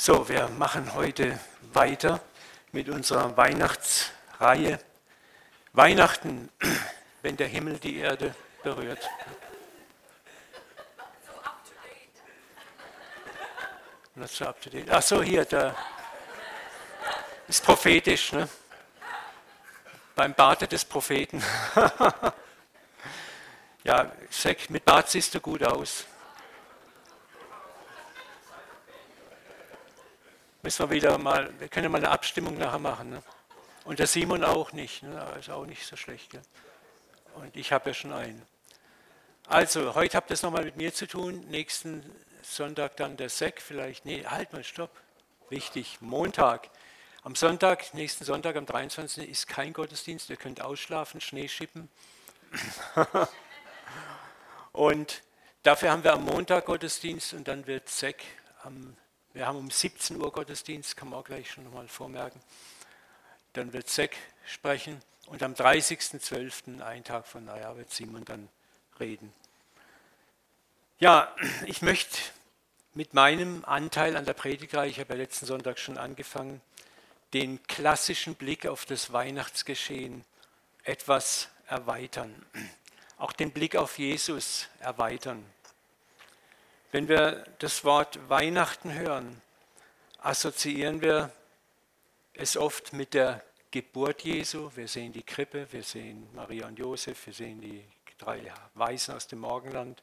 So, wir machen heute weiter mit unserer Weihnachtsreihe. Weihnachten, wenn der Himmel die Erde berührt. Not so up to date. Ach so, hier, da ist prophetisch, ne? Beim Barte des Propheten. ja, Sek, mit Bart siehst du gut aus. Müssen wir wieder mal, wir können mal eine Abstimmung nachher machen. Ne? Und der Simon auch nicht, ne? ist auch nicht so schlecht. Gell? Und ich habe ja schon einen. Also, heute habt ihr es nochmal mit mir zu tun. Nächsten Sonntag dann der Sek, vielleicht, nee, halt mal, stopp. Wichtig, Montag. Am Sonntag, nächsten Sonntag, am 23. ist kein Gottesdienst. Ihr könnt ausschlafen, Schnee schippen. und dafür haben wir am Montag Gottesdienst und dann wird Sek am wir haben um 17 Uhr Gottesdienst, kann man auch gleich schon mal vormerken. Dann wird Sek sprechen und am 30.12., einen Tag von Neujahr, wird Simon dann reden. Ja, ich möchte mit meinem Anteil an der Predigtreihe, ich habe ja letzten Sonntag schon angefangen, den klassischen Blick auf das Weihnachtsgeschehen etwas erweitern. Auch den Blick auf Jesus erweitern. Wenn wir das Wort Weihnachten hören, assoziieren wir es oft mit der Geburt Jesu. Wir sehen die Krippe, wir sehen Maria und Josef, wir sehen die drei Weisen aus dem Morgenland.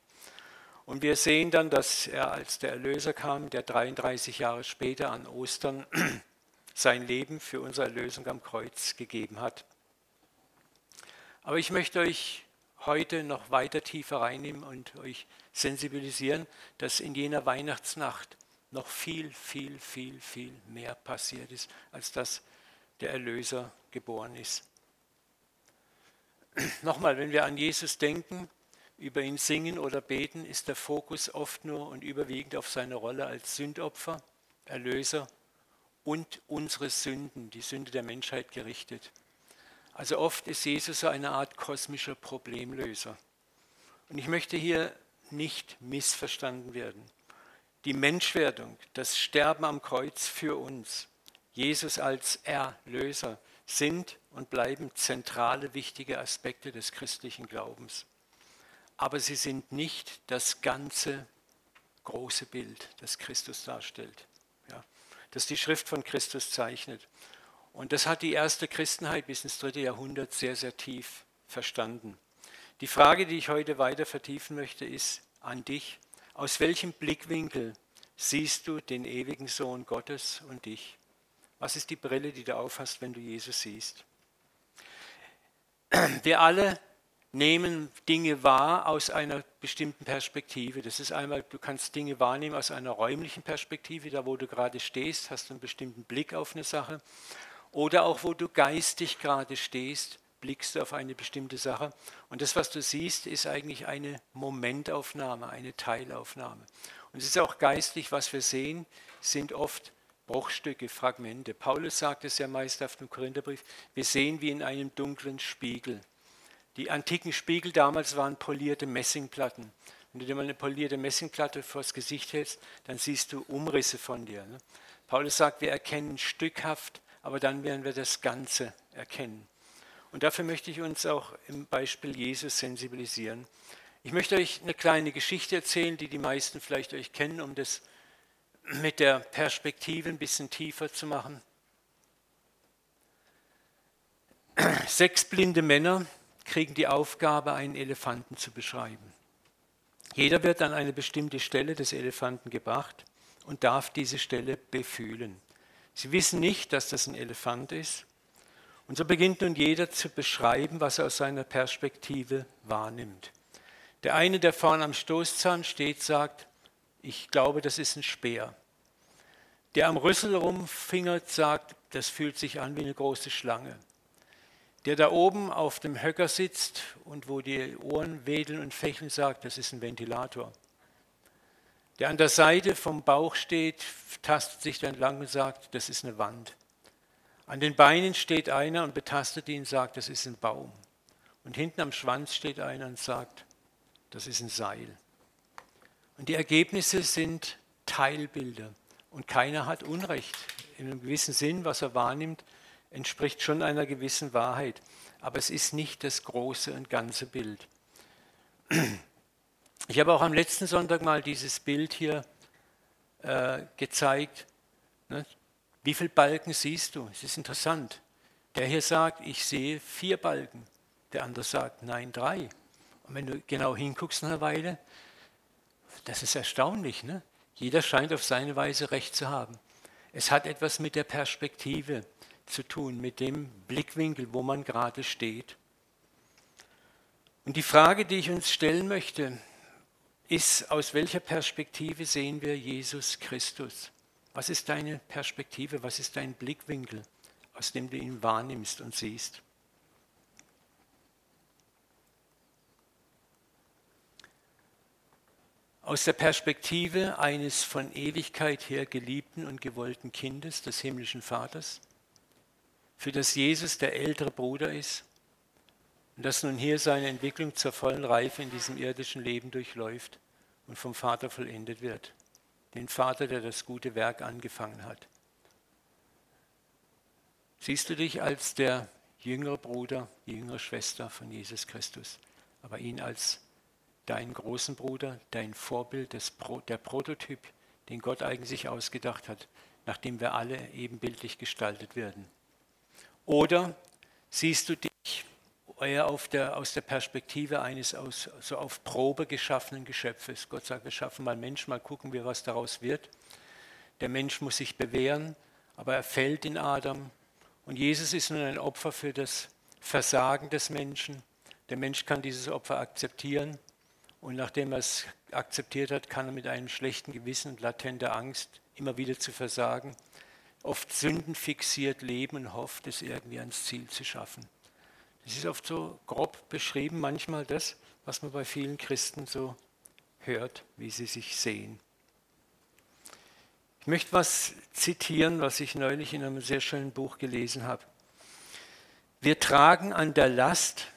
Und wir sehen dann, dass er als der Erlöser kam, der 33 Jahre später an Ostern sein Leben für unsere Erlösung am Kreuz gegeben hat. Aber ich möchte euch heute noch weiter tiefer reinnehmen und euch sensibilisieren, dass in jener Weihnachtsnacht noch viel, viel, viel, viel mehr passiert ist, als dass der Erlöser geboren ist. Nochmal, wenn wir an Jesus denken, über ihn singen oder beten, ist der Fokus oft nur und überwiegend auf seine Rolle als Sündopfer, Erlöser und unsere Sünden, die Sünde der Menschheit gerichtet. Also oft ist Jesus so eine Art kosmischer Problemlöser. Und ich möchte hier nicht missverstanden werden. Die Menschwerdung, das Sterben am Kreuz für uns, Jesus als Erlöser sind und bleiben zentrale, wichtige Aspekte des christlichen Glaubens. Aber sie sind nicht das ganze große Bild, das Christus darstellt, ja, das die Schrift von Christus zeichnet. Und das hat die erste Christenheit bis ins dritte Jahrhundert sehr, sehr tief verstanden. Die Frage, die ich heute weiter vertiefen möchte, ist an dich, aus welchem Blickwinkel siehst du den ewigen Sohn Gottes und dich? Was ist die Brille, die du aufhast, wenn du Jesus siehst? Wir alle nehmen Dinge wahr aus einer bestimmten Perspektive. Das ist einmal, du kannst Dinge wahrnehmen aus einer räumlichen Perspektive, da wo du gerade stehst, hast du einen bestimmten Blick auf eine Sache. Oder auch wo du geistig gerade stehst, blickst du auf eine bestimmte Sache. Und das, was du siehst, ist eigentlich eine Momentaufnahme, eine Teilaufnahme. Und es ist auch geistlich, was wir sehen, sind oft Bruchstücke, Fragmente. Paulus sagt es ja meist auf dem Korintherbrief, wir sehen wie in einem dunklen Spiegel. Die antiken Spiegel damals waren polierte Messingplatten. Wenn du dir mal eine polierte Messingplatte vors Gesicht hältst, dann siehst du Umrisse von dir. Ne? Paulus sagt, wir erkennen stückhaft aber dann werden wir das Ganze erkennen. Und dafür möchte ich uns auch im Beispiel Jesus sensibilisieren. Ich möchte euch eine kleine Geschichte erzählen, die die meisten vielleicht euch kennen, um das mit der Perspektive ein bisschen tiefer zu machen. Sechs blinde Männer kriegen die Aufgabe, einen Elefanten zu beschreiben. Jeder wird an eine bestimmte Stelle des Elefanten gebracht und darf diese Stelle befühlen. Sie wissen nicht, dass das ein Elefant ist. Und so beginnt nun jeder zu beschreiben, was er aus seiner Perspektive wahrnimmt. Der eine, der vorne am Stoßzahn steht, sagt, ich glaube, das ist ein Speer. Der am Rüssel rumfingert, sagt, das fühlt sich an wie eine große Schlange. Der da oben auf dem Höcker sitzt und wo die Ohren wedeln und fächeln, sagt, das ist ein Ventilator. Der an der Seite vom Bauch steht, tastet sich dann lang und sagt, das ist eine Wand. An den Beinen steht einer und betastet ihn und sagt, das ist ein Baum. Und hinten am Schwanz steht einer und sagt, das ist ein Seil. Und die Ergebnisse sind Teilbilder Und keiner hat Unrecht. In einem gewissen Sinn, was er wahrnimmt, entspricht schon einer gewissen Wahrheit. Aber es ist nicht das große und ganze Bild. Ich habe auch am letzten Sonntag mal dieses Bild hier äh, gezeigt. Ne? Wie viele Balken siehst du? Es ist interessant. Der hier sagt, ich sehe vier Balken. Der andere sagt, nein, drei. Und wenn du genau hinguckst nach einer Weile, das ist erstaunlich. Ne? Jeder scheint auf seine Weise recht zu haben. Es hat etwas mit der Perspektive zu tun, mit dem Blickwinkel, wo man gerade steht. Und die Frage, die ich uns stellen möchte, ist, aus welcher Perspektive sehen wir Jesus Christus? Was ist deine Perspektive? Was ist dein Blickwinkel, aus dem du ihn wahrnimmst und siehst? Aus der Perspektive eines von Ewigkeit her geliebten und gewollten Kindes des himmlischen Vaters, für das Jesus der ältere Bruder ist und das nun hier seine Entwicklung zur vollen Reife in diesem irdischen Leben durchläuft und vom Vater vollendet wird. Den Vater, der das gute Werk angefangen hat. Siehst du dich als der jüngere Bruder, die jüngere Schwester von Jesus Christus, aber ihn als deinen großen Bruder, dein Vorbild, das Pro, der Prototyp, den Gott eigentlich ausgedacht hat, nachdem wir alle ebenbildlich gestaltet werden? Oder siehst du dich eher der, aus der Perspektive eines aus, so auf Probe geschaffenen Geschöpfes? Gott sagt, wir schaffen mal Mensch, mal gucken wir, was daraus wird. Der Mensch muss sich bewähren, aber er fällt in Adam. Und Jesus ist nun ein Opfer für das Versagen des Menschen. Der Mensch kann dieses Opfer akzeptieren und nachdem er es akzeptiert hat, kann er mit einem schlechten Gewissen und latenter Angst immer wieder zu versagen, oft sündenfixiert leben und hofft, es irgendwie ans Ziel zu schaffen. Das ist oft so grob beschrieben, manchmal das, was man bei vielen Christen so hört, wie sie sich sehen. Ich möchte was zitieren, was ich neulich in einem sehr schönen Buch gelesen habe. Wir tragen an der Last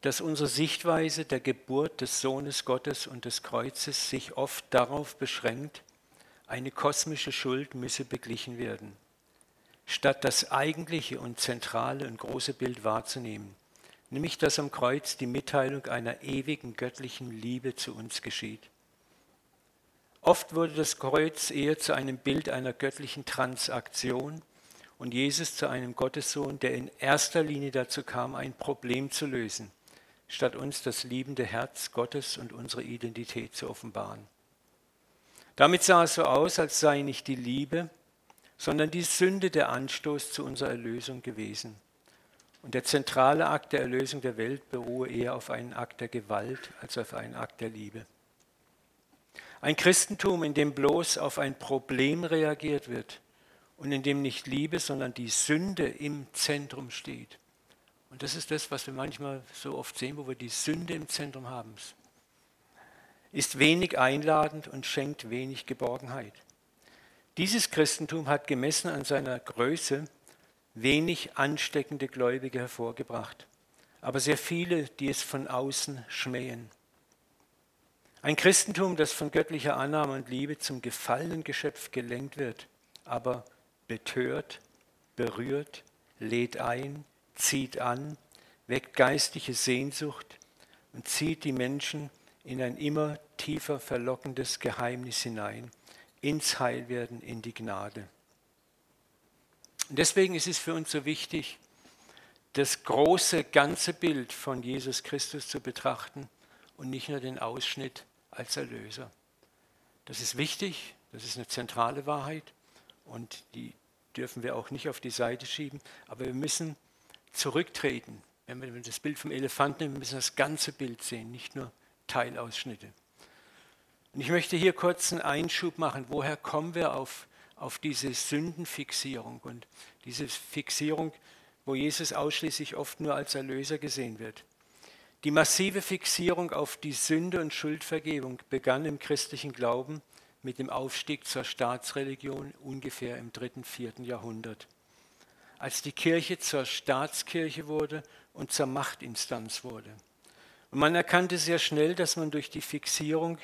dass unsere Sichtweise der Geburt des Sohnes Gottes und des Kreuzes sich oft darauf beschränkt, eine kosmische Schuld müsse beglichen werden, statt das eigentliche und zentrale und große Bild wahrzunehmen, nämlich dass am Kreuz die Mitteilung einer ewigen göttlichen Liebe zu uns geschieht. Oft wurde das Kreuz eher zu einem Bild einer göttlichen Transaktion und Jesus zu einem Gottessohn, der in erster Linie dazu kam, ein Problem zu lösen statt uns das liebende Herz Gottes und unsere Identität zu offenbaren. Damit sah es so aus, als sei nicht die Liebe, sondern die Sünde der Anstoß zu unserer Erlösung gewesen. Und der zentrale Akt der Erlösung der Welt beruhe eher auf einen Akt der Gewalt als auf einen Akt der Liebe. Ein Christentum, in dem bloß auf ein Problem reagiert wird und in dem nicht Liebe, sondern die Sünde im Zentrum steht, und das ist das, was wir manchmal so oft sehen, wo wir die Sünde im Zentrum haben. Ist wenig einladend und schenkt wenig Geborgenheit. Dieses Christentum hat gemessen an seiner Größe wenig ansteckende Gläubige hervorgebracht, aber sehr viele, die es von außen schmähen. Ein Christentum, das von göttlicher Annahme und Liebe zum gefallenen Geschöpf gelenkt wird, aber betört, berührt, lädt ein, zieht an, weckt geistliche Sehnsucht und zieht die Menschen in ein immer tiefer verlockendes Geheimnis hinein, ins Heilwerden, in die Gnade. Und deswegen ist es für uns so wichtig, das große ganze Bild von Jesus Christus zu betrachten und nicht nur den Ausschnitt als Erlöser. Das ist wichtig, das ist eine zentrale Wahrheit und die dürfen wir auch nicht auf die Seite schieben, aber wir müssen zurücktreten. Wenn wir das Bild vom Elefanten nehmen, müssen wir das ganze Bild sehen, nicht nur Teilausschnitte. Und ich möchte hier kurz einen Einschub machen. Woher kommen wir auf, auf diese Sündenfixierung und diese Fixierung, wo Jesus ausschließlich oft nur als Erlöser gesehen wird? Die massive Fixierung auf die Sünde und Schuldvergebung begann im christlichen Glauben mit dem Aufstieg zur Staatsreligion ungefähr im dritten, vierten Jahrhundert als die Kirche zur Staatskirche wurde und zur Machtinstanz wurde. Und man erkannte sehr schnell, dass man durch die Fixierung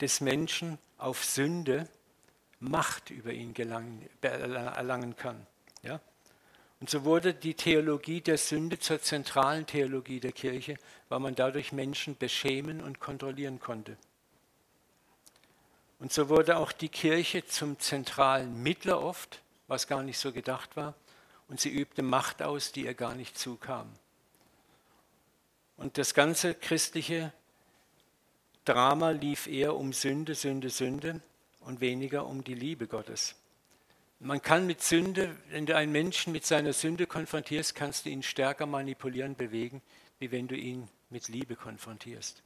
des Menschen auf Sünde Macht über ihn gelangen, erlangen kann. Ja? Und so wurde die Theologie der Sünde zur zentralen Theologie der Kirche, weil man dadurch Menschen beschämen und kontrollieren konnte. Und so wurde auch die Kirche zum zentralen Mittler oft, was gar nicht so gedacht war, und sie übte Macht aus, die ihr gar nicht zukam. Und das ganze christliche Drama lief eher um Sünde, Sünde, Sünde und weniger um die Liebe Gottes. Man kann mit Sünde, wenn du einen Menschen mit seiner Sünde konfrontierst, kannst du ihn stärker manipulieren, bewegen, wie wenn du ihn mit Liebe konfrontierst.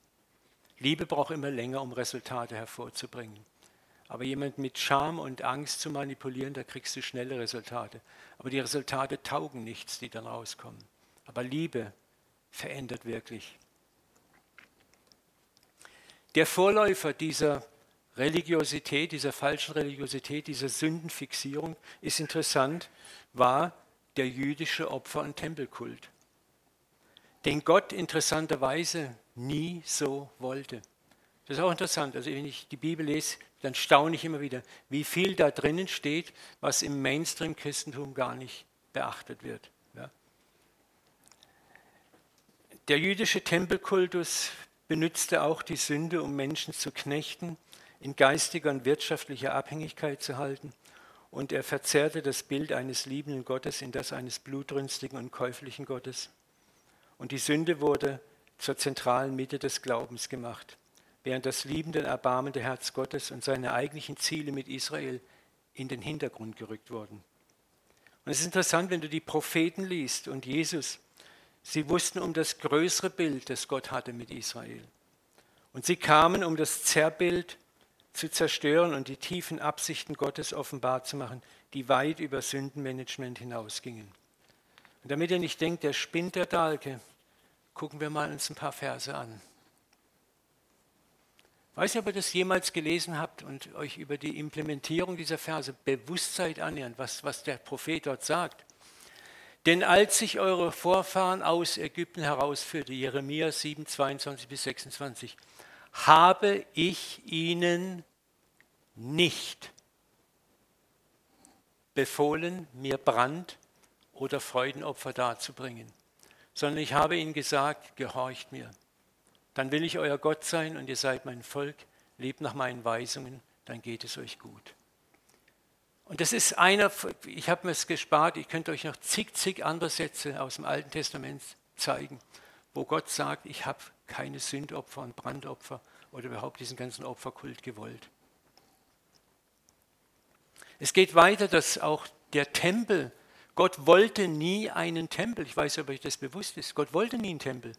Liebe braucht immer länger, um Resultate hervorzubringen. Aber jemand mit Scham und Angst zu manipulieren, da kriegst du schnelle Resultate. Aber die Resultate taugen nichts, die dann rauskommen. Aber Liebe verändert wirklich. Der Vorläufer dieser Religiosität, dieser falschen Religiosität, dieser Sündenfixierung ist interessant, war der jüdische Opfer- und Tempelkult, den Gott interessanterweise nie so wollte. Das ist auch interessant. Also wenn ich die Bibel lese, dann staune ich immer wieder, wie viel da drinnen steht, was im Mainstream-Christentum gar nicht beachtet wird. Ja. Der jüdische Tempelkultus benutzte auch die Sünde, um Menschen zu knechten in geistiger und wirtschaftlicher Abhängigkeit zu halten. Und er verzerrte das Bild eines liebenden Gottes in das eines blutrünstigen und käuflichen Gottes. Und die Sünde wurde zur zentralen Mitte des Glaubens gemacht, während das liebende erbarmende Herz Gottes und seine eigentlichen Ziele mit Israel in den Hintergrund gerückt wurden. Und es ist interessant, wenn du die Propheten liest und Jesus, sie wussten um das größere Bild, das Gott hatte mit Israel. Und sie kamen, um das Zerrbild zu zerstören und die tiefen Absichten Gottes offenbar zu machen, die weit über Sündenmanagement hinausgingen. Und damit ihr nicht denkt, der spinnt der Dahlke, gucken wir mal uns ein paar Verse an. Weiß nicht, ob ihr das jemals gelesen habt und euch über die Implementierung dieser Verse bewusst seid annähernd, was, was der Prophet dort sagt. Denn als ich eure Vorfahren aus Ägypten herausführte, Jeremia 7, 22 bis 26, habe ich ihnen nicht befohlen, mir Brand- oder Freudenopfer darzubringen, sondern ich habe ihnen gesagt, gehorcht mir. Dann will ich euer Gott sein und ihr seid mein Volk, lebt nach meinen Weisungen, dann geht es euch gut. Und das ist einer, ich habe mir es gespart, ich könnte euch noch zig, zig andere Sätze aus dem Alten Testament zeigen, wo Gott sagt, ich habe keine Sündopfer und Brandopfer oder überhaupt diesen ganzen Opferkult gewollt. Es geht weiter, dass auch der Tempel, Gott wollte nie einen Tempel. Ich weiß nicht, ob euch das bewusst ist. Gott wollte nie einen Tempel.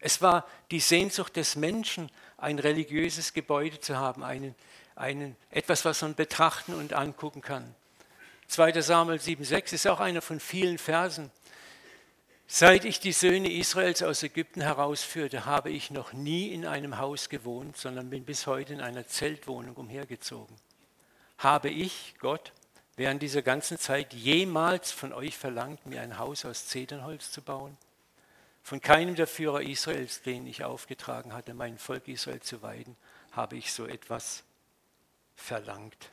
Es war die Sehnsucht des Menschen, ein religiöses Gebäude zu haben, einen, einen, etwas, was man betrachten und angucken kann. 2. Samuel 7,6 ist auch einer von vielen Versen. Seit ich die Söhne Israels aus Ägypten herausführte, habe ich noch nie in einem Haus gewohnt, sondern bin bis heute in einer Zeltwohnung umhergezogen. Habe ich, Gott, während dieser ganzen Zeit jemals von euch verlangt, mir ein Haus aus Zedernholz zu bauen? Von keinem der Führer Israels, denen ich aufgetragen hatte, mein Volk Israel zu weiden, habe ich so etwas verlangt.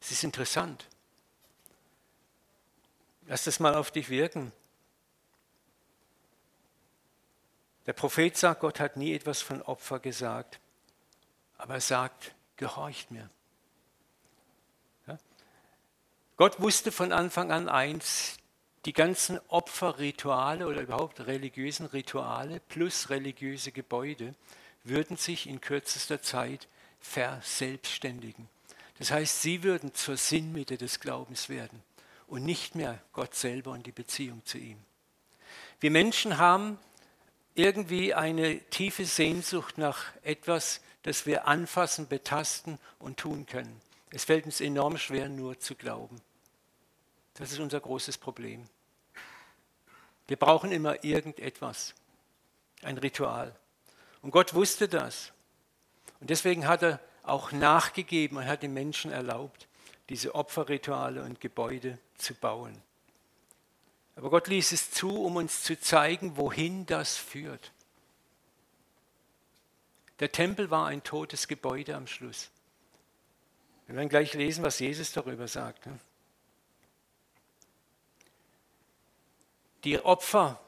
Es ist interessant. Lass das mal auf dich wirken. Der Prophet sagt, Gott hat nie etwas von Opfer gesagt, aber er sagt, gehorcht mir. Ja? Gott wusste von Anfang an eins, die ganzen Opferrituale oder überhaupt religiösen Rituale plus religiöse Gebäude würden sich in kürzester Zeit verselbstständigen. Das heißt, sie würden zur Sinnmitte des Glaubens werden und nicht mehr Gott selber und die Beziehung zu ihm. Wir Menschen haben irgendwie eine tiefe Sehnsucht nach etwas, das wir anfassen, betasten und tun können. Es fällt uns enorm schwer, nur zu glauben. Das ist unser großes Problem. Wir brauchen immer irgendetwas, ein Ritual. Und Gott wusste das. Und deswegen hat er auch nachgegeben und hat den Menschen erlaubt, diese Opferrituale und Gebäude zu bauen. Aber Gott ließ es zu, um uns zu zeigen, wohin das führt. Der Tempel war ein totes Gebäude am Schluss. Wir werden gleich lesen, was Jesus darüber sagt. Ne? Die Opfer,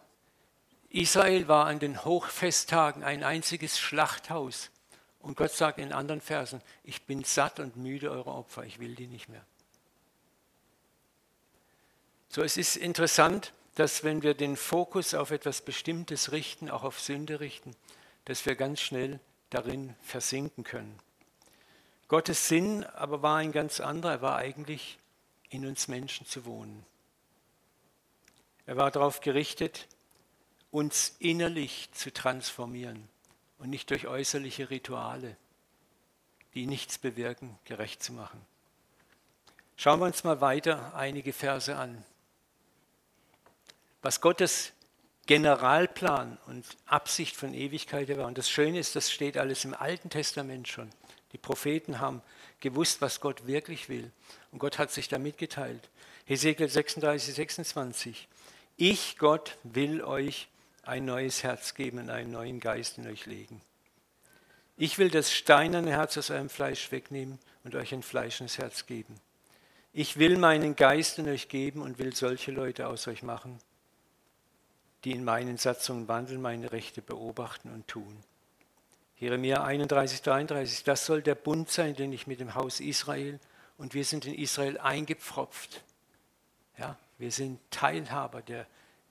Israel war an den Hochfesttagen ein einziges Schlachthaus. Und Gott sagt in anderen Versen, ich bin satt und müde eurer Opfer, ich will die nicht mehr. So, es ist interessant, dass wenn wir den Fokus auf etwas Bestimmtes richten, auch auf Sünde richten, dass wir ganz schnell darin versinken können. Gottes Sinn aber war ein ganz anderer, er war eigentlich in uns Menschen zu wohnen. Er war darauf gerichtet, uns innerlich zu transformieren und nicht durch äußerliche Rituale, die nichts bewirken, gerecht zu machen. Schauen wir uns mal weiter einige Verse an was Gottes Generalplan und Absicht von Ewigkeit war. Und das Schöne ist, das steht alles im Alten Testament schon. Die Propheten haben gewusst, was Gott wirklich will. Und Gott hat sich da mitgeteilt. Hesekiel 36, 26. Ich, Gott, will euch ein neues Herz geben und einen neuen Geist in euch legen. Ich will das steinerne Herz aus eurem Fleisch wegnehmen und euch ein fleischendes Herz geben. Ich will meinen Geist in euch geben und will solche Leute aus euch machen, die in meinen Satzungen wandeln, meine Rechte beobachten und tun. Jeremia 31, 33, das soll der Bund sein, den ich mit dem Haus Israel und wir sind in Israel eingepfropft. Ja, wir sind Teilhaber der,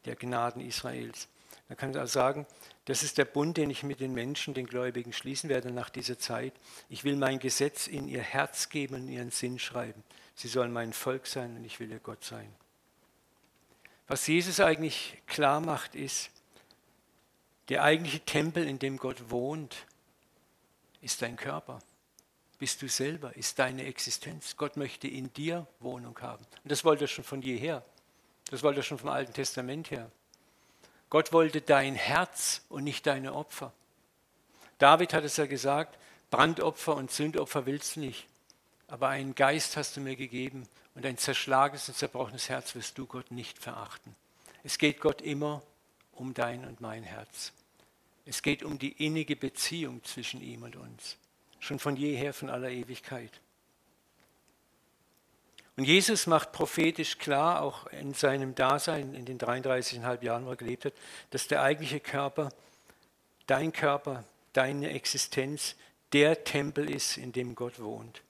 der Gnaden Israels. Man kann also sagen, das ist der Bund, den ich mit den Menschen, den Gläubigen schließen werde nach dieser Zeit. Ich will mein Gesetz in ihr Herz geben und ihren Sinn schreiben. Sie sollen mein Volk sein und ich will ihr Gott sein. Was Jesus eigentlich klar macht, ist, der eigentliche Tempel, in dem Gott wohnt, ist dein Körper. Bist du selber, ist deine Existenz. Gott möchte in dir Wohnung haben. Und das wollte er schon von jeher. Das wollte er schon vom Alten Testament her. Gott wollte dein Herz und nicht deine Opfer. David hat es ja gesagt, Brandopfer und Sündopfer willst du nicht, aber einen Geist hast du mir gegeben und ein zerschlagenes und zerbrochenes Herz wirst du Gott nicht verachten. Es geht Gott immer um dein und mein Herz. Es geht um die innige Beziehung zwischen ihm und uns. Schon von jeher, von aller Ewigkeit. Und Jesus macht prophetisch klar, auch in seinem Dasein, in den 33,5 Jahren, wo er gelebt hat, dass der eigentliche Körper, dein Körper, deine Existenz, der Tempel ist, in dem Gott wohnt.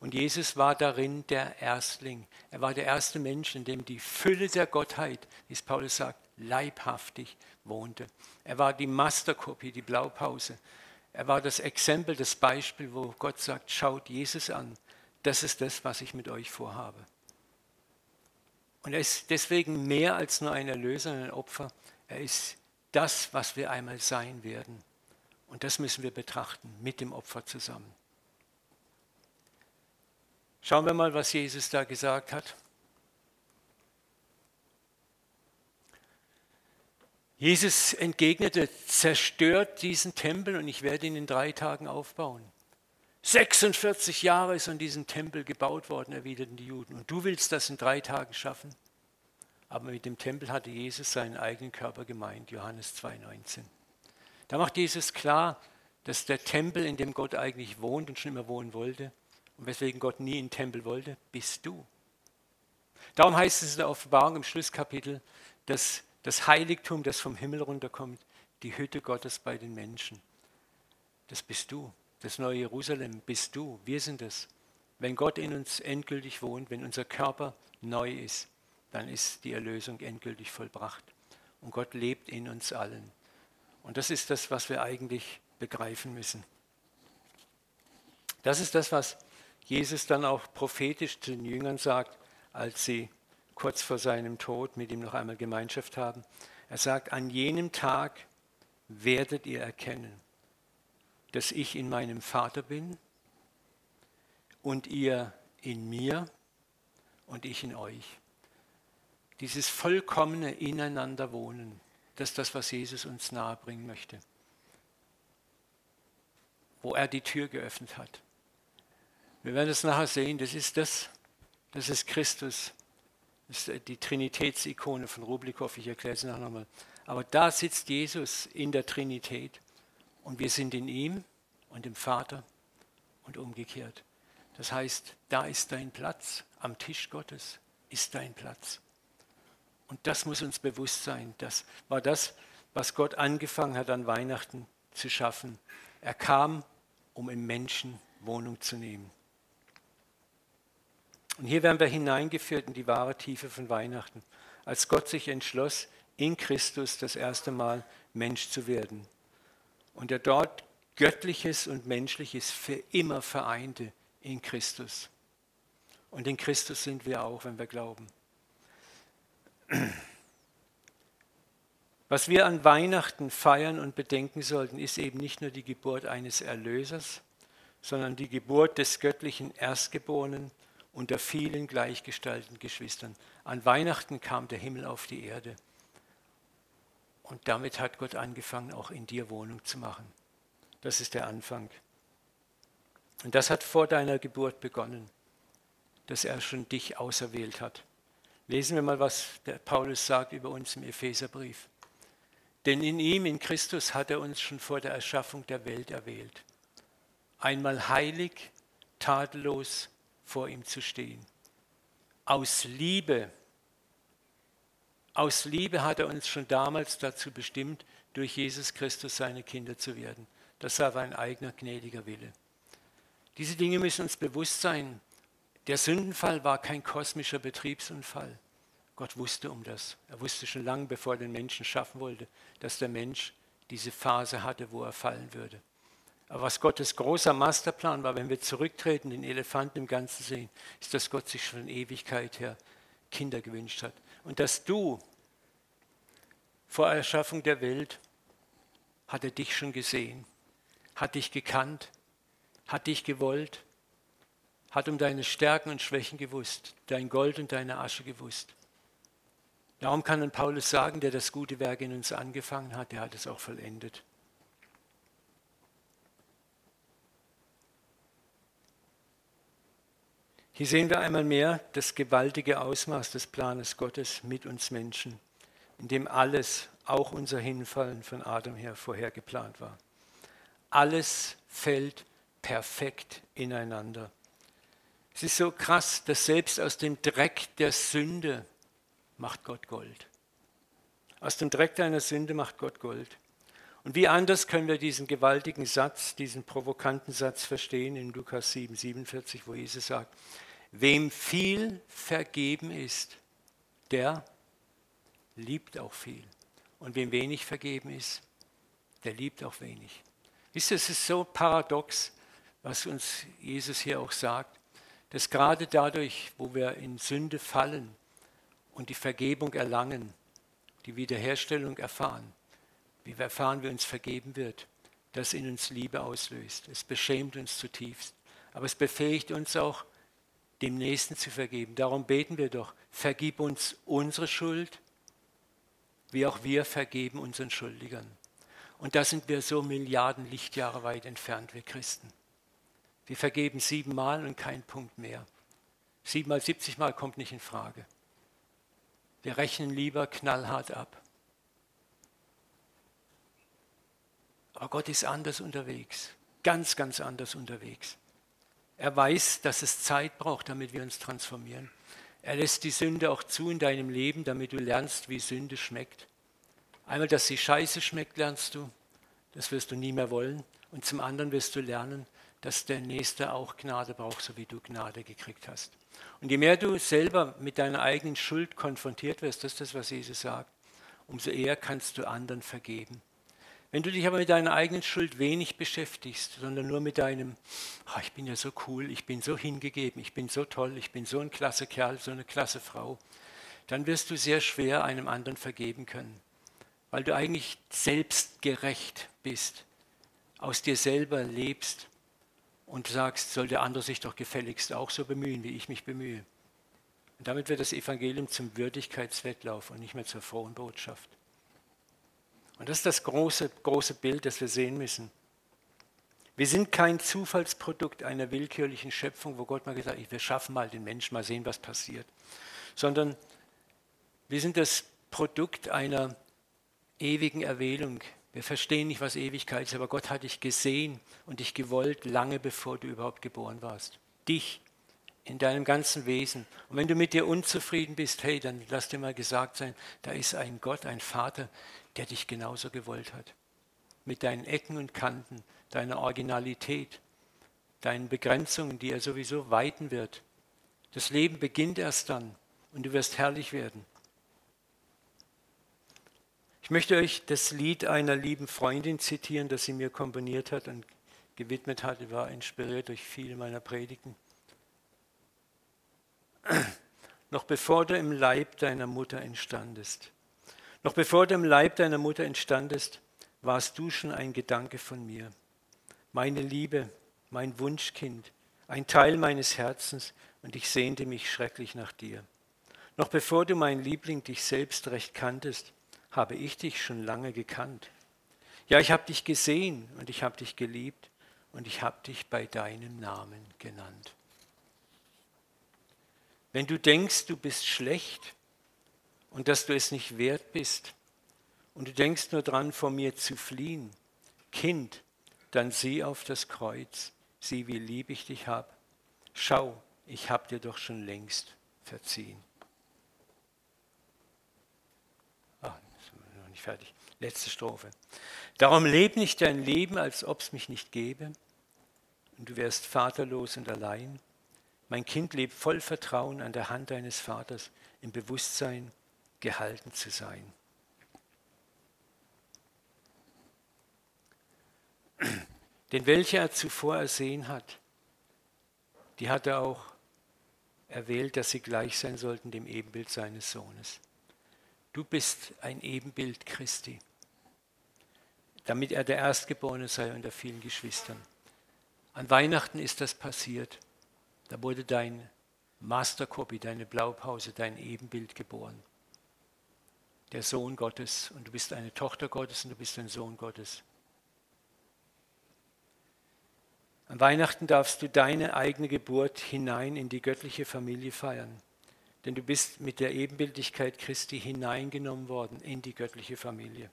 Und Jesus war darin der Erstling. Er war der erste Mensch, in dem die Fülle der Gottheit, wie es Paulus sagt, leibhaftig wohnte. Er war die Masterkopie, die Blaupause. Er war das Exempel, das Beispiel, wo Gott sagt, schaut Jesus an. Das ist das, was ich mit euch vorhabe. Und er ist deswegen mehr als nur ein Erlöser, ein Opfer. Er ist das, was wir einmal sein werden. Und das müssen wir betrachten mit dem Opfer zusammen. Schauen wir mal, was Jesus da gesagt hat. Jesus entgegnete, zerstört diesen Tempel und ich werde ihn in drei Tagen aufbauen. 46 Jahre ist an diesem Tempel gebaut worden, erwiderten die Juden. Und du willst das in drei Tagen schaffen? Aber mit dem Tempel hatte Jesus seinen eigenen Körper gemeint, Johannes 2,19. Da macht Jesus klar, dass der Tempel, in dem Gott eigentlich wohnt und schon immer wohnen wollte, und weswegen Gott nie in den Tempel wollte, bist du. Darum heißt es in der Offenbarung im Schlusskapitel, dass das Heiligtum, das vom Himmel runterkommt, die Hütte Gottes bei den Menschen. Das bist du. Das neue Jerusalem bist du. Wir sind es. Wenn Gott in uns endgültig wohnt, wenn unser Körper neu ist, dann ist die Erlösung endgültig vollbracht. Und Gott lebt in uns allen. Und das ist das, was wir eigentlich begreifen müssen. Das ist das, was Jesus dann auch prophetisch zu den Jüngern sagt, als sie kurz vor seinem Tod mit ihm noch einmal Gemeinschaft haben. Er sagt, an jenem Tag werdet ihr erkennen, dass ich in meinem Vater bin und ihr in mir und ich in euch. Dieses vollkommene Ineinanderwohnen, das ist das, was Jesus uns nahebringen möchte. Wo er die Tür geöffnet hat. Wir werden es nachher sehen, das ist das, das ist Christus. Das ist die Trinitätsikone von Rublikow, ich erkläre es nachher nochmal. Aber da sitzt Jesus in der Trinität und wir sind in ihm und dem Vater und umgekehrt. Das heißt, da ist dein Platz, am Tisch Gottes ist dein Platz. Und das muss uns bewusst sein. Das war das, was Gott angefangen hat an Weihnachten zu schaffen. Er kam, um im Menschen Wohnung zu nehmen. Und hier werden wir hineingeführt in die wahre Tiefe von Weihnachten, als Gott sich entschloss, in Christus das erste Mal Mensch zu werden. Und er dort Göttliches und Menschliches für immer vereinte in Christus. Und in Christus sind wir auch, wenn wir glauben. Was wir an Weihnachten feiern und bedenken sollten, ist eben nicht nur die Geburt eines Erlösers, sondern die Geburt des göttlichen Erstgeborenen unter vielen gleichgestalteten Geschwistern. An Weihnachten kam der Himmel auf die Erde. Und damit hat Gott angefangen, auch in dir Wohnung zu machen. Das ist der Anfang. Und das hat vor deiner Geburt begonnen, dass er schon dich auserwählt hat. Lesen wir mal, was der Paulus sagt über uns im Epheserbrief. Denn in ihm, in Christus, hat er uns schon vor der Erschaffung der Welt erwählt. Einmal heilig, tadellos vor ihm zu stehen. Aus Liebe, aus Liebe hat er uns schon damals dazu bestimmt, durch Jesus Christus seine Kinder zu werden. Das war ein eigener gnädiger Wille. Diese Dinge müssen uns bewusst sein. Der Sündenfall war kein kosmischer Betriebsunfall. Gott wusste um das. Er wusste schon lange, bevor er den Menschen schaffen wollte, dass der Mensch diese Phase hatte, wo er fallen würde. Aber was Gottes großer Masterplan war, wenn wir zurücktreten, den Elefanten im Ganzen sehen, ist, dass Gott sich schon in Ewigkeit her Kinder gewünscht hat. Und dass du vor Erschaffung der Welt hat er dich schon gesehen, hat dich gekannt, hat dich gewollt, hat um deine Stärken und Schwächen gewusst, dein Gold und deine Asche gewusst. Darum kann ein Paulus sagen, der das gute Werk in uns angefangen hat, der hat es auch vollendet. Hier sehen wir einmal mehr das gewaltige Ausmaß des Planes Gottes mit uns Menschen, in dem alles, auch unser Hinfallen von Adam her, vorher geplant war. Alles fällt perfekt ineinander. Es ist so krass, dass selbst aus dem Dreck der Sünde macht Gott Gold. Aus dem Dreck deiner Sünde macht Gott Gold. Und wie anders können wir diesen gewaltigen Satz, diesen provokanten Satz verstehen in Lukas 7, 47, wo Jesus sagt, Wem viel vergeben ist, der liebt auch viel. Und wem wenig vergeben ist, der liebt auch wenig. Wisst ihr, es ist so paradox, was uns Jesus hier auch sagt, dass gerade dadurch, wo wir in Sünde fallen und die Vergebung erlangen, die Wiederherstellung erfahren, wie wir erfahren, wie uns vergeben wird, das in uns Liebe auslöst. Es beschämt uns zutiefst. Aber es befähigt uns auch, dem Nächsten zu vergeben. Darum beten wir doch, vergib uns unsere Schuld, wie auch wir vergeben unseren Schuldigern. Und da sind wir so Milliarden Lichtjahre weit entfernt, wir Christen. Wir vergeben siebenmal und kein Punkt mehr. Siebenmal, siebzigmal kommt nicht in Frage. Wir rechnen lieber knallhart ab. Aber Gott ist anders unterwegs, ganz, ganz anders unterwegs. Er weiß, dass es Zeit braucht, damit wir uns transformieren. Er lässt die Sünde auch zu in deinem Leben, damit du lernst, wie Sünde schmeckt. Einmal, dass sie scheiße schmeckt, lernst du. Das wirst du nie mehr wollen. Und zum anderen wirst du lernen, dass der Nächste auch Gnade braucht, so wie du Gnade gekriegt hast. Und je mehr du selber mit deiner eigenen Schuld konfrontiert wirst, das ist das, was Jesus sagt, umso eher kannst du anderen vergeben. Wenn du dich aber mit deiner eigenen Schuld wenig beschäftigst, sondern nur mit deinem, oh, ich bin ja so cool, ich bin so hingegeben, ich bin so toll, ich bin so ein klasse Kerl, so eine klasse Frau, dann wirst du sehr schwer einem anderen vergeben können, weil du eigentlich selbstgerecht bist, aus dir selber lebst und sagst, soll der andere sich doch gefälligst auch so bemühen, wie ich mich bemühe. Und damit wird das Evangelium zum Würdigkeitswettlauf und nicht mehr zur frohen Botschaft. Und das ist das große, große Bild, das wir sehen müssen. Wir sind kein Zufallsprodukt einer willkürlichen Schöpfung, wo Gott mal gesagt hat, wir schaffen mal den Menschen, mal sehen, was passiert. Sondern wir sind das Produkt einer ewigen Erwählung, Wir verstehen nicht, was Ewigkeit ist, aber Gott hat dich gesehen und dich gewollt, lange bevor du überhaupt geboren warst. Dich in deinem ganzen Wesen. Und wenn du mit dir unzufrieden bist, hey, dann lass dir mal gesagt sein, da ist ein Gott, ein Vater, der dich genauso gewollt hat. Mit deinen Ecken und Kanten, deiner Originalität, deinen Begrenzungen, die er sowieso weiten wird. Das Leben beginnt erst dann und du wirst herrlich werden. Ich möchte euch das Lied einer lieben Freundin zitieren, das sie mir komponiert hat und gewidmet hat. Ich war inspiriert durch viele meiner Predigten. Noch bevor du im Leib deiner Mutter entstandest, noch bevor du im Leib deiner Mutter entstandest, warst du schon ein Gedanke von mir. Meine Liebe, mein Wunschkind, ein Teil meines Herzens, und ich sehnte mich schrecklich nach dir. Noch bevor du mein Liebling dich selbst recht kanntest, habe ich dich schon lange gekannt. Ja, ich habe dich gesehen und ich habe dich geliebt und ich habe dich bei deinem Namen genannt. Wenn du denkst, du bist schlecht und dass du es nicht wert bist und du denkst nur dran, vor mir zu fliehen, Kind, dann sieh auf das Kreuz, sieh, wie lieb ich dich hab. Schau, ich hab dir doch schon längst verziehen. Ah, noch nicht fertig. Letzte Strophe. Darum leb nicht dein Leben, als ob es mich nicht gäbe, und du wärst vaterlos und allein. Mein Kind lebt voll Vertrauen an der Hand deines Vaters, im Bewusstsein, gehalten zu sein. Denn welche er zuvor ersehen hat, die hat er auch erwählt, dass sie gleich sein sollten dem Ebenbild seines Sohnes. Du bist ein Ebenbild Christi, damit er der Erstgeborene sei unter vielen Geschwistern. An Weihnachten ist das passiert. Da wurde dein Mastercopy, deine Blaupause, dein Ebenbild geboren. Der Sohn Gottes und du bist eine Tochter Gottes und du bist ein Sohn Gottes. An Weihnachten darfst du deine eigene Geburt hinein in die göttliche Familie feiern. Denn du bist mit der Ebenbildlichkeit Christi hineingenommen worden in die göttliche Familie.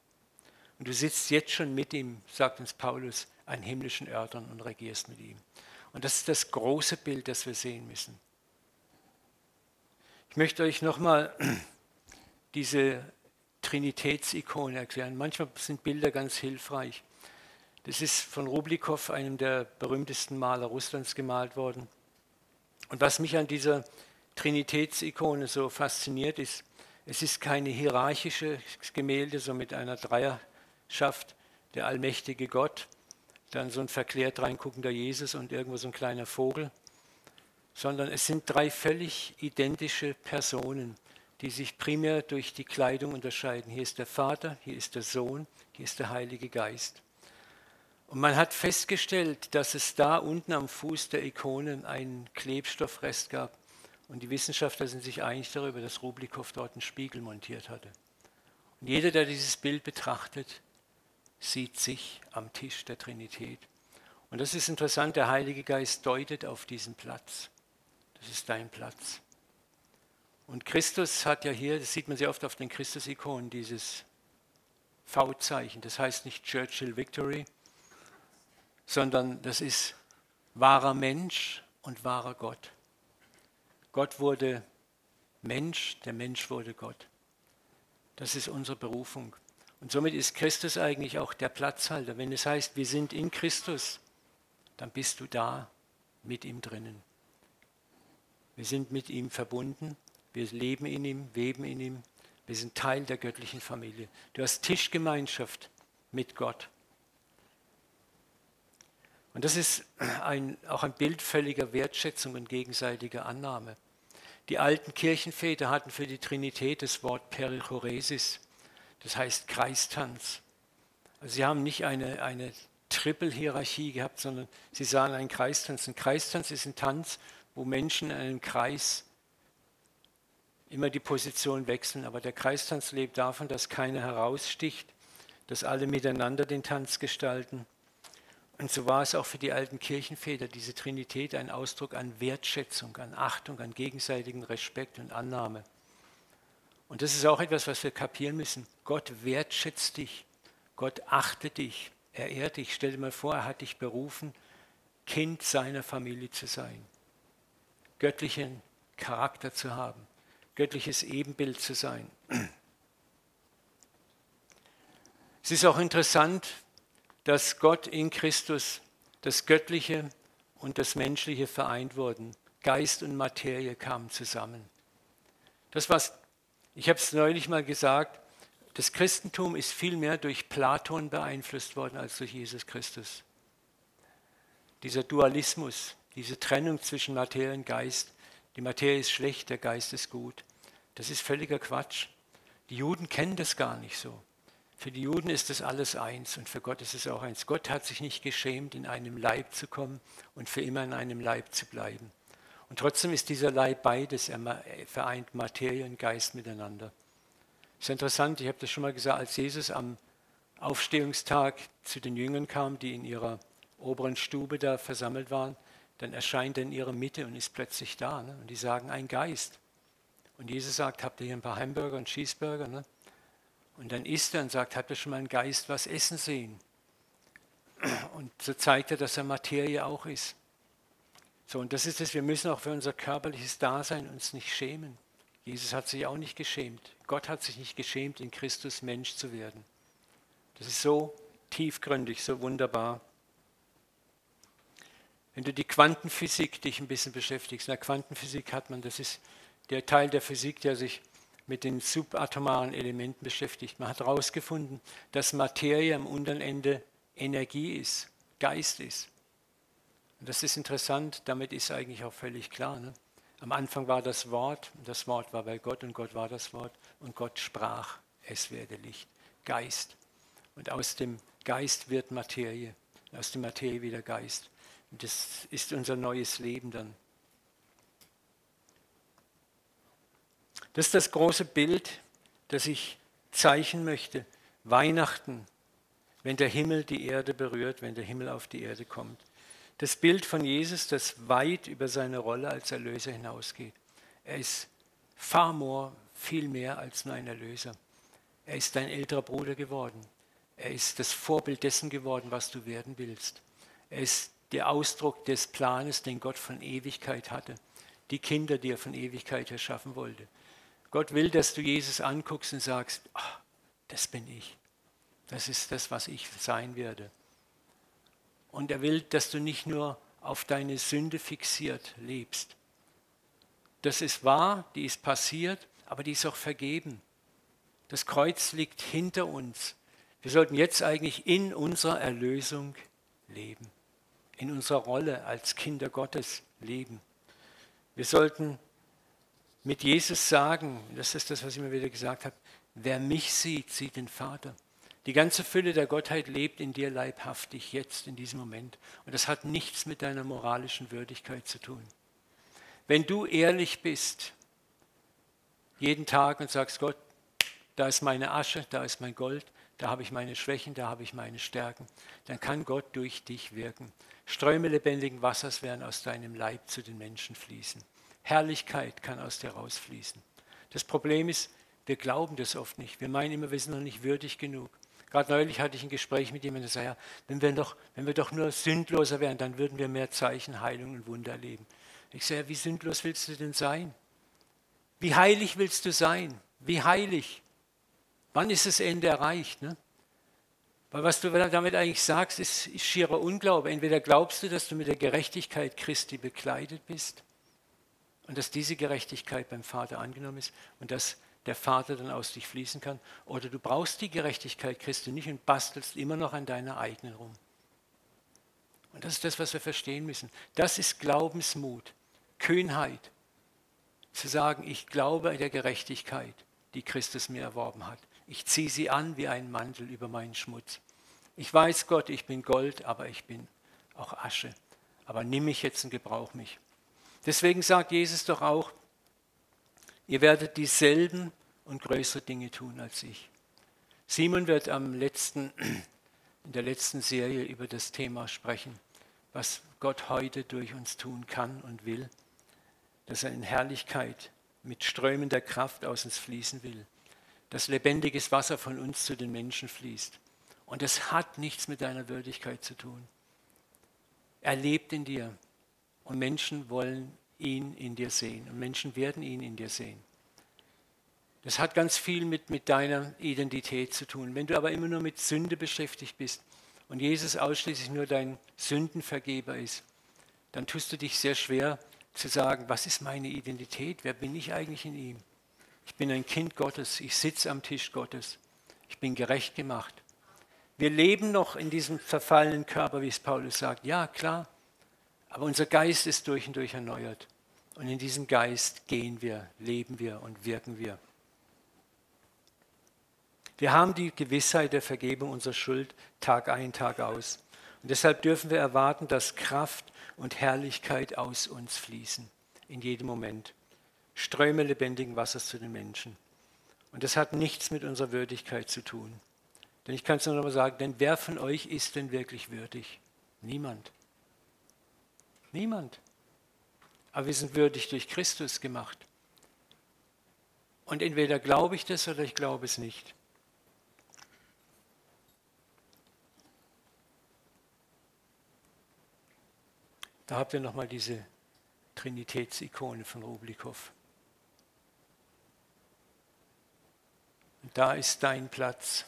Und du sitzt jetzt schon mit ihm, sagt uns Paulus, an himmlischen Örtern und regierst mit ihm. Und das ist das große Bild, das wir sehen müssen. Ich möchte euch nochmal diese Trinitätsikone erklären. Manchmal sind Bilder ganz hilfreich. Das ist von Rublikow, einem der berühmtesten Maler Russlands, gemalt worden. Und was mich an dieser Trinitätsikone so fasziniert ist, es ist keine hierarchische Gemälde, so mit einer Dreierschaft, der allmächtige Gott, dann so ein verklärt reinguckender Jesus und irgendwo so ein kleiner Vogel, sondern es sind drei völlig identische Personen, die sich primär durch die Kleidung unterscheiden. Hier ist der Vater, hier ist der Sohn, hier ist der Heilige Geist. Und man hat festgestellt, dass es da unten am Fuß der Ikonen einen Klebstoffrest gab. Und die Wissenschaftler sind sich einig darüber, dass Rublikow dort einen Spiegel montiert hatte. Und jeder, der dieses Bild betrachtet, sieht sich am Tisch der Trinität. Und das ist interessant, der Heilige Geist deutet auf diesen Platz. Das ist dein Platz. Und Christus hat ja hier, das sieht man sehr oft auf den Christus-Ikonen, dieses V-Zeichen. Das heißt nicht Churchill Victory, sondern das ist wahrer Mensch und wahrer Gott. Gott wurde Mensch, der Mensch wurde Gott. Das ist unsere Berufung. Und somit ist Christus eigentlich auch der Platzhalter. Wenn es heißt, wir sind in Christus, dann bist du da mit ihm drinnen. Wir sind mit ihm verbunden, wir leben in ihm, weben in ihm, wir sind Teil der göttlichen Familie. Du hast Tischgemeinschaft mit Gott. Und das ist ein, auch ein Bild völliger Wertschätzung und gegenseitiger Annahme. Die alten Kirchenväter hatten für die Trinität das Wort Perichoresis, das heißt Kreistanz. Also sie haben nicht eine, eine Triple-Hierarchie gehabt, sondern sie sahen einen Kreistanz. Ein Kreistanz ist ein Tanz, wo Menschen in einem Kreis immer die Position wechseln. Aber der Kreistanz lebt davon, dass keiner heraussticht, dass alle miteinander den Tanz gestalten und so war es auch für die alten Kirchenväter, diese Trinität ein Ausdruck an Wertschätzung, an Achtung, an gegenseitigen Respekt und Annahme. Und das ist auch etwas, was wir kapieren müssen. Gott wertschätzt dich, Gott achtet dich, er ehrt dich. Stell dir mal vor, er hat dich berufen, Kind seiner Familie zu sein, göttlichen Charakter zu haben, göttliches Ebenbild zu sein. Es ist auch interessant, dass Gott in Christus das Göttliche und das Menschliche vereint wurden. Geist und Materie kamen zusammen. Das was ich habe es neulich mal gesagt, das Christentum ist viel mehr durch Platon beeinflusst worden als durch Jesus Christus. Dieser Dualismus, diese Trennung zwischen Materie und Geist, die Materie ist schlecht, der Geist ist gut, das ist völliger Quatsch. Die Juden kennen das gar nicht so. Für die Juden ist das alles eins und für Gott ist es auch eins. Gott hat sich nicht geschämt, in einem Leib zu kommen und für immer in einem Leib zu bleiben. Und trotzdem ist dieser Leib beides, er vereint Materie und Geist miteinander. Das ist interessant, ich habe das schon mal gesagt, als Jesus am Aufstehungstag zu den Jüngern kam, die in ihrer oberen Stube da versammelt waren, dann erscheint er in ihrer Mitte und ist plötzlich da. Ne? Und die sagen, ein Geist. Und Jesus sagt, habt ihr hier ein paar Hamburger und Cheeseburger? Ne? Und dann isst er und sagt, habt ihr schon mal einen Geist was essen sehen? Und so zeigt er, dass er Materie auch ist. So, und das ist es, wir müssen auch für unser körperliches Dasein uns nicht schämen. Jesus hat sich auch nicht geschämt. Gott hat sich nicht geschämt, in Christus Mensch zu werden. Das ist so tiefgründig, so wunderbar. Wenn du die Quantenphysik dich ein bisschen beschäftigst, in der Quantenphysik hat man, das ist der Teil der Physik, der sich mit den subatomaren Elementen beschäftigt. Man hat herausgefunden, dass Materie am unteren Ende Energie ist, Geist ist. Und das ist interessant, damit ist eigentlich auch völlig klar. Ne? Am Anfang war das Wort, das Wort war bei Gott und Gott war das Wort und Gott sprach, es werde Licht, Geist. Und aus dem Geist wird Materie, aus der Materie wieder Geist. Und das ist unser neues Leben dann. Das ist das große Bild, das ich zeichnen möchte. Weihnachten, wenn der Himmel die Erde berührt, wenn der Himmel auf die Erde kommt. Das Bild von Jesus, das weit über seine Rolle als Erlöser hinausgeht. Er ist far more, viel mehr als nur ein Erlöser. Er ist dein älterer Bruder geworden. Er ist das Vorbild dessen geworden, was du werden willst. Er ist der Ausdruck des Planes, den Gott von Ewigkeit hatte. Die Kinder, die er von Ewigkeit erschaffen wollte. Gott will, dass du Jesus anguckst und sagst, oh, das bin ich. Das ist das, was ich sein werde. Und er will, dass du nicht nur auf deine Sünde fixiert lebst. Das ist wahr, die ist passiert, aber die ist auch vergeben. Das Kreuz liegt hinter uns. Wir sollten jetzt eigentlich in unserer Erlösung leben, in unserer Rolle als Kinder Gottes leben. Wir sollten mit Jesus sagen, das ist das, was ich immer wieder gesagt habe, wer mich sieht, sieht den Vater. Die ganze Fülle der Gottheit lebt in dir leibhaftig jetzt in diesem Moment. Und das hat nichts mit deiner moralischen Würdigkeit zu tun. Wenn du ehrlich bist, jeden Tag und sagst, Gott, da ist meine Asche, da ist mein Gold, da habe ich meine Schwächen, da habe ich meine Stärken, dann kann Gott durch dich wirken. Ströme lebendigen Wassers werden aus deinem Leib zu den Menschen fließen. Herrlichkeit kann aus dir rausfließen. Das Problem ist, wir glauben das oft nicht. Wir meinen immer, wir sind noch nicht würdig genug. Gerade neulich hatte ich ein Gespräch mit jemandem, der sagte, ja, wenn wir, doch, wenn wir doch nur sündloser wären, dann würden wir mehr Zeichen, Heilung und Wunder erleben. Ich sage, ja, wie sündlos willst du denn sein? Wie heilig willst du sein? Wie heilig? Wann ist das Ende erreicht? Ne? Weil was du damit eigentlich sagst, ist, schierer Unglaube. Entweder glaubst du, dass du mit der Gerechtigkeit Christi bekleidet bist und dass diese Gerechtigkeit beim Vater angenommen ist und dass der Vater dann aus dich fließen kann. Oder du brauchst die Gerechtigkeit Christi nicht und bastelst immer noch an deiner eigenen rum. Und das ist das, was wir verstehen müssen. Das ist Glaubensmut, Kühnheit. Zu sagen, ich glaube an der Gerechtigkeit, die Christus mir erworben hat. Ich ziehe sie an wie ein Mantel über meinen Schmutz. Ich weiß, Gott, ich bin Gold, aber ich bin auch Asche. Aber nimm mich jetzt und gebrauch mich. Deswegen sagt Jesus doch auch, Ihr werdet dieselben und größere Dinge tun als ich. Simon wird am letzten, in der letzten Serie über das Thema sprechen, was Gott heute durch uns tun kann und will, dass er in Herrlichkeit mit strömender Kraft aus uns fließen will, dass lebendiges Wasser von uns zu den Menschen fließt Und das hat nichts mit deiner Würdigkeit zu tun. Er lebt in dir und Menschen wollen ihn in dir sehen und Menschen werden ihn in dir sehen. Das hat ganz viel mit, mit deiner Identität zu tun. Wenn du aber immer nur mit Sünde beschäftigt bist und Jesus ausschließlich nur dein Sündenvergeber ist, dann tust du dich sehr schwer zu sagen, was ist meine Identität? Wer bin ich eigentlich in ihm? Ich bin ein Kind Gottes, ich sitze am Tisch Gottes, ich bin gerecht gemacht. Wir leben noch in diesem verfallenen Körper, wie es Paulus sagt. Ja, klar, aber unser Geist ist durch und durch erneuert. Und in diesem Geist gehen wir, leben wir und wirken wir. Wir haben die Gewissheit der Vergebung unserer Schuld Tag ein, Tag aus. Und deshalb dürfen wir erwarten, dass Kraft und Herrlichkeit aus uns fließen, in jedem Moment. Ströme lebendigen Wassers zu den Menschen. Und das hat nichts mit unserer Würdigkeit zu tun. Denn ich kann es nur noch mal sagen, denn wer von euch ist denn wirklich würdig? Niemand. Niemand. Aber wir sind würdig durch Christus gemacht. Und entweder glaube ich das oder ich glaube es nicht. Da habt ihr nochmal diese Trinitätsikone von Rublikow. Und da ist dein Platz.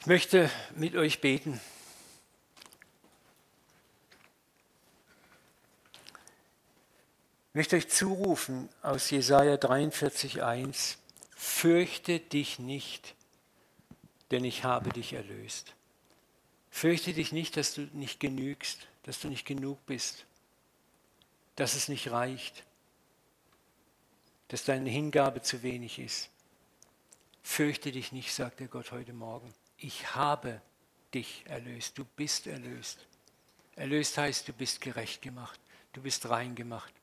Ich möchte mit euch beten. Ich möchte euch zurufen aus Jesaja 43,1: Fürchte dich nicht, denn ich habe dich erlöst. Fürchte dich nicht, dass du nicht genügst, dass du nicht genug bist, dass es nicht reicht, dass deine Hingabe zu wenig ist. Fürchte dich nicht, sagt der Gott heute Morgen. Ich habe dich erlöst. Du bist erlöst. Erlöst heißt, du bist gerecht gemacht. Du bist rein gemacht.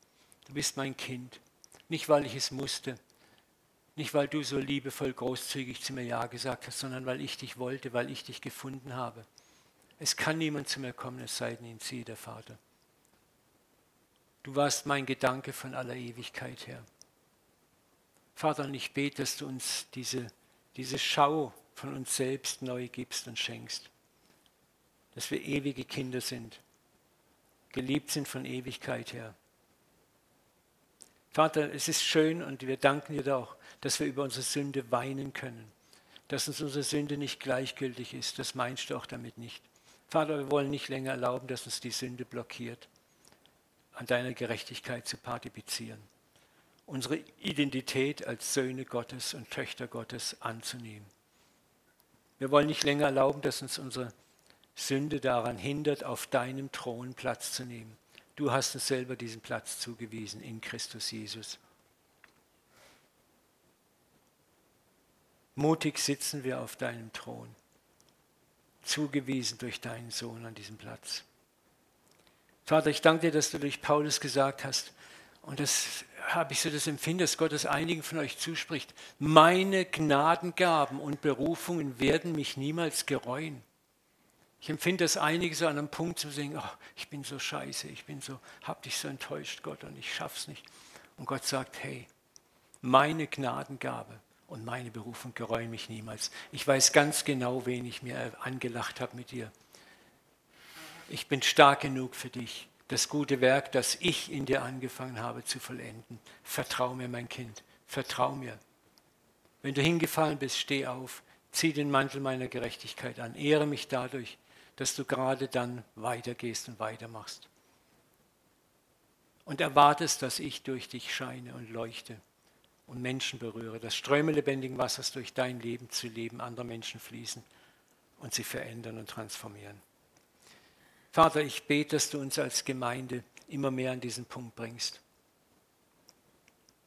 Du bist mein Kind. Nicht, weil ich es musste. Nicht, weil du so liebevoll großzügig zu mir Ja gesagt hast, sondern weil ich dich wollte, weil ich dich gefunden habe. Es kann niemand zu mir kommen, es sei denn, ihn ziehe der Vater. Du warst mein Gedanke von aller Ewigkeit her. Vater, und ich bete, dass du uns diese, diese Schau von uns selbst neu gibst und schenkst. Dass wir ewige Kinder sind, geliebt sind von Ewigkeit her. Vater, es ist schön und wir danken dir auch, dass wir über unsere Sünde weinen können. Dass uns unsere Sünde nicht gleichgültig ist, das meinst du auch damit nicht. Vater, wir wollen nicht länger erlauben, dass uns die Sünde blockiert, an deiner Gerechtigkeit zu partizipieren, unsere Identität als Söhne Gottes und Töchter Gottes anzunehmen. Wir wollen nicht länger erlauben, dass uns unsere Sünde daran hindert, auf deinem Thron Platz zu nehmen. Du hast uns selber diesen Platz zugewiesen in Christus Jesus. Mutig sitzen wir auf deinem Thron zugewiesen durch deinen Sohn an diesem Platz. Vater, ich danke dir, dass du durch Paulus gesagt hast, und das habe ich so das Empfinden, dass Gott es einigen von euch zuspricht, meine Gnadengaben und Berufungen werden mich niemals gereuen. Ich empfinde das einige so an einem Punkt zu sehen, oh, ich bin so scheiße, ich bin so, hab dich so enttäuscht, Gott, und ich schaff's nicht. Und Gott sagt, hey, meine Gnadengabe und meine Berufung gereuen mich niemals. Ich weiß ganz genau, wen ich mir angelacht habe mit dir. Ich bin stark genug für dich, das gute Werk, das ich in dir angefangen habe, zu vollenden. Vertrau mir, mein Kind, vertrau mir. Wenn du hingefallen bist, steh auf, zieh den Mantel meiner Gerechtigkeit an, ehre mich dadurch, dass du gerade dann weitergehst und weitermachst. Und erwartest, dass ich durch dich scheine und leuchte und Menschen berühre, dass Ströme lebendigen Wassers durch dein Leben zu Leben anderer Menschen fließen und sie verändern und transformieren. Vater, ich bete, dass du uns als Gemeinde immer mehr an diesen Punkt bringst,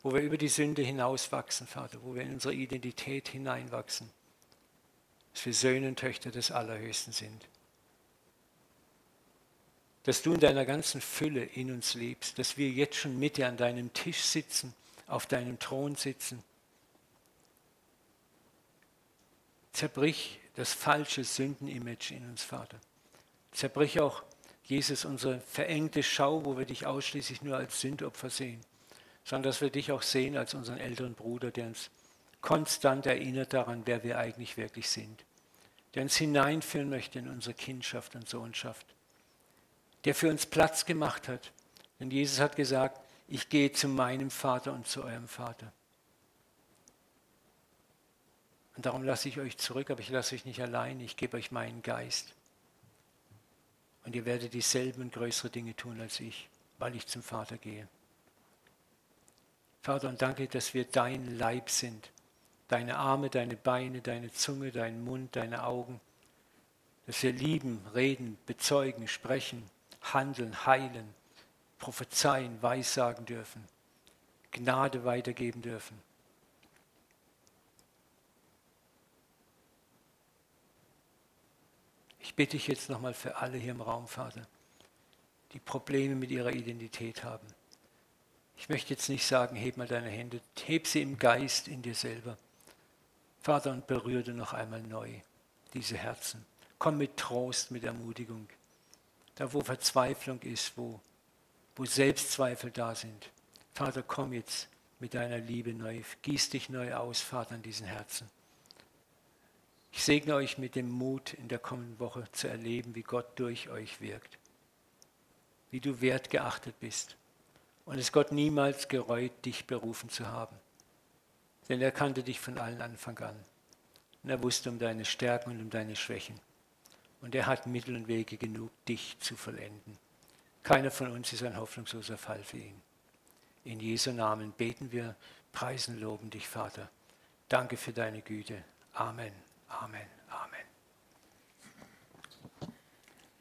wo wir über die Sünde hinauswachsen, Vater, wo wir in unsere Identität hineinwachsen, dass wir Söhne und Töchter des Allerhöchsten sind. Dass du in deiner ganzen Fülle in uns lebst, dass wir jetzt schon mit dir an deinem Tisch sitzen auf deinem Thron sitzen. Zerbrich das falsche Sündenimage in uns, Vater. Zerbrich auch, Jesus, unsere verengte Schau, wo wir dich ausschließlich nur als Sündopfer sehen, sondern dass wir dich auch sehen als unseren älteren Bruder, der uns konstant erinnert daran, wer wir eigentlich wirklich sind. Der uns hineinführen möchte in unsere Kindschaft und Sohnschaft. Der für uns Platz gemacht hat. Denn Jesus hat gesagt, ich gehe zu meinem Vater und zu eurem Vater. Und darum lasse ich euch zurück, aber ich lasse euch nicht allein, ich gebe euch meinen Geist. Und ihr werdet dieselben und größere Dinge tun als ich, weil ich zum Vater gehe. Vater, und danke, dass wir dein Leib sind. Deine Arme, deine Beine, deine Zunge, dein Mund, deine Augen. Dass wir lieben, reden, bezeugen, sprechen, handeln, heilen, prophezeien, weissagen dürfen, Gnade weitergeben dürfen. Ich bitte dich jetzt nochmal für alle hier im Raum, Vater, die Probleme mit ihrer Identität haben. Ich möchte jetzt nicht sagen, heb mal deine Hände, heb sie im Geist in dir selber. Vater, und berühre noch einmal neu diese Herzen. Komm mit Trost, mit Ermutigung. Da, wo Verzweiflung ist, wo, wo Selbstzweifel da sind. Vater, komm jetzt mit deiner Liebe neu. Gieß dich neu aus, Vater, in diesen Herzen. Ich segne euch mit dem Mut, in der kommenden Woche zu erleben, wie Gott durch euch wirkt. Wie du wertgeachtet bist. Und es Gott niemals gereut, dich berufen zu haben. Denn er kannte dich von allen Anfang an. Und er wusste um deine Stärken und um deine Schwächen. Und er hat Mittel und Wege genug, dich zu vollenden. Keiner von uns ist ein hoffnungsloser Fall für ihn. In Jesu Namen beten wir, preisen, loben dich, Vater. Danke für deine Güte. Amen. Amen.